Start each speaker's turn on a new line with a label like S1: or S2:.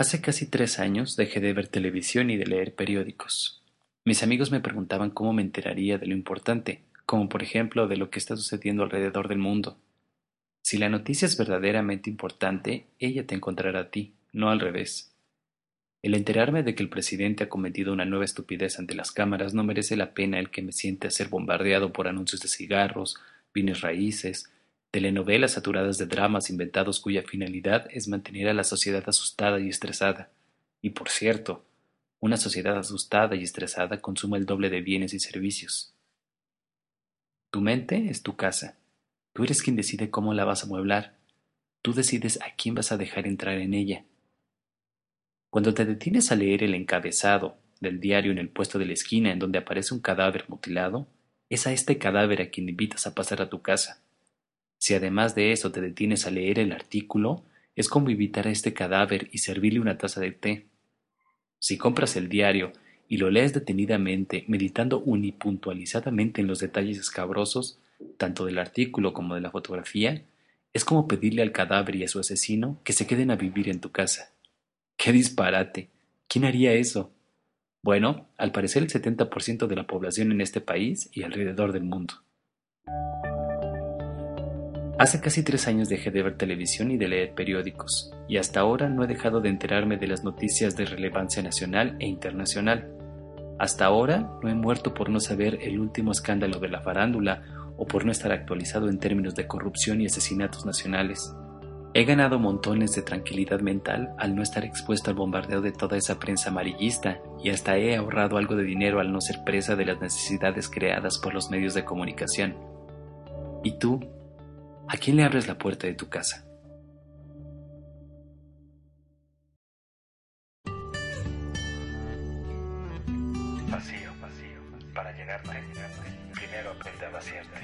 S1: Hace casi tres años dejé de ver televisión y de leer periódicos. Mis amigos me preguntaban cómo me enteraría de lo importante, como por ejemplo de lo que está sucediendo alrededor del mundo. Si la noticia es verdaderamente importante, ella te encontrará a ti, no al revés. El enterarme de que el presidente ha cometido una nueva estupidez ante las cámaras no merece la pena el que me siente a ser bombardeado por anuncios de cigarros, bienes raíces, telenovelas saturadas de dramas inventados cuya finalidad es mantener a la sociedad asustada y estresada. Y por cierto, una sociedad asustada y estresada consume el doble de bienes y servicios. Tu mente es tu casa. Tú eres quien decide cómo la vas a mueblar. Tú decides a quién vas a dejar entrar en ella. Cuando te detienes a leer el encabezado del diario en el puesto de la esquina en donde aparece un cadáver mutilado, es a este cadáver a quien invitas a pasar a tu casa. Si además de eso te detienes a leer el artículo, es como invitar a este cadáver y servirle una taza de té. Si compras el diario y lo lees detenidamente, meditando unipuntualizadamente en los detalles escabrosos, tanto del artículo como de la fotografía, es como pedirle al cadáver y a su asesino que se queden a vivir en tu casa. ¡Qué disparate! ¿Quién haría eso? Bueno, al parecer el 70% de la población en este país y alrededor del mundo. Hace casi tres años dejé de ver televisión y de leer periódicos, y hasta ahora no he dejado de enterarme de las noticias de relevancia nacional e internacional. Hasta ahora no he muerto por no saber el último escándalo de la farándula o por no estar actualizado en términos de corrupción y asesinatos nacionales. He ganado montones de tranquilidad mental al no estar expuesto al bombardeo de toda esa prensa amarillista y hasta he ahorrado algo de dinero al no ser presa de las necesidades creadas por los medios de comunicación. ¿Y tú? ¿A quién le abres la puerta de tu casa?
S2: Vacío, vacío. Para llegar, primero aprende a vaciarte.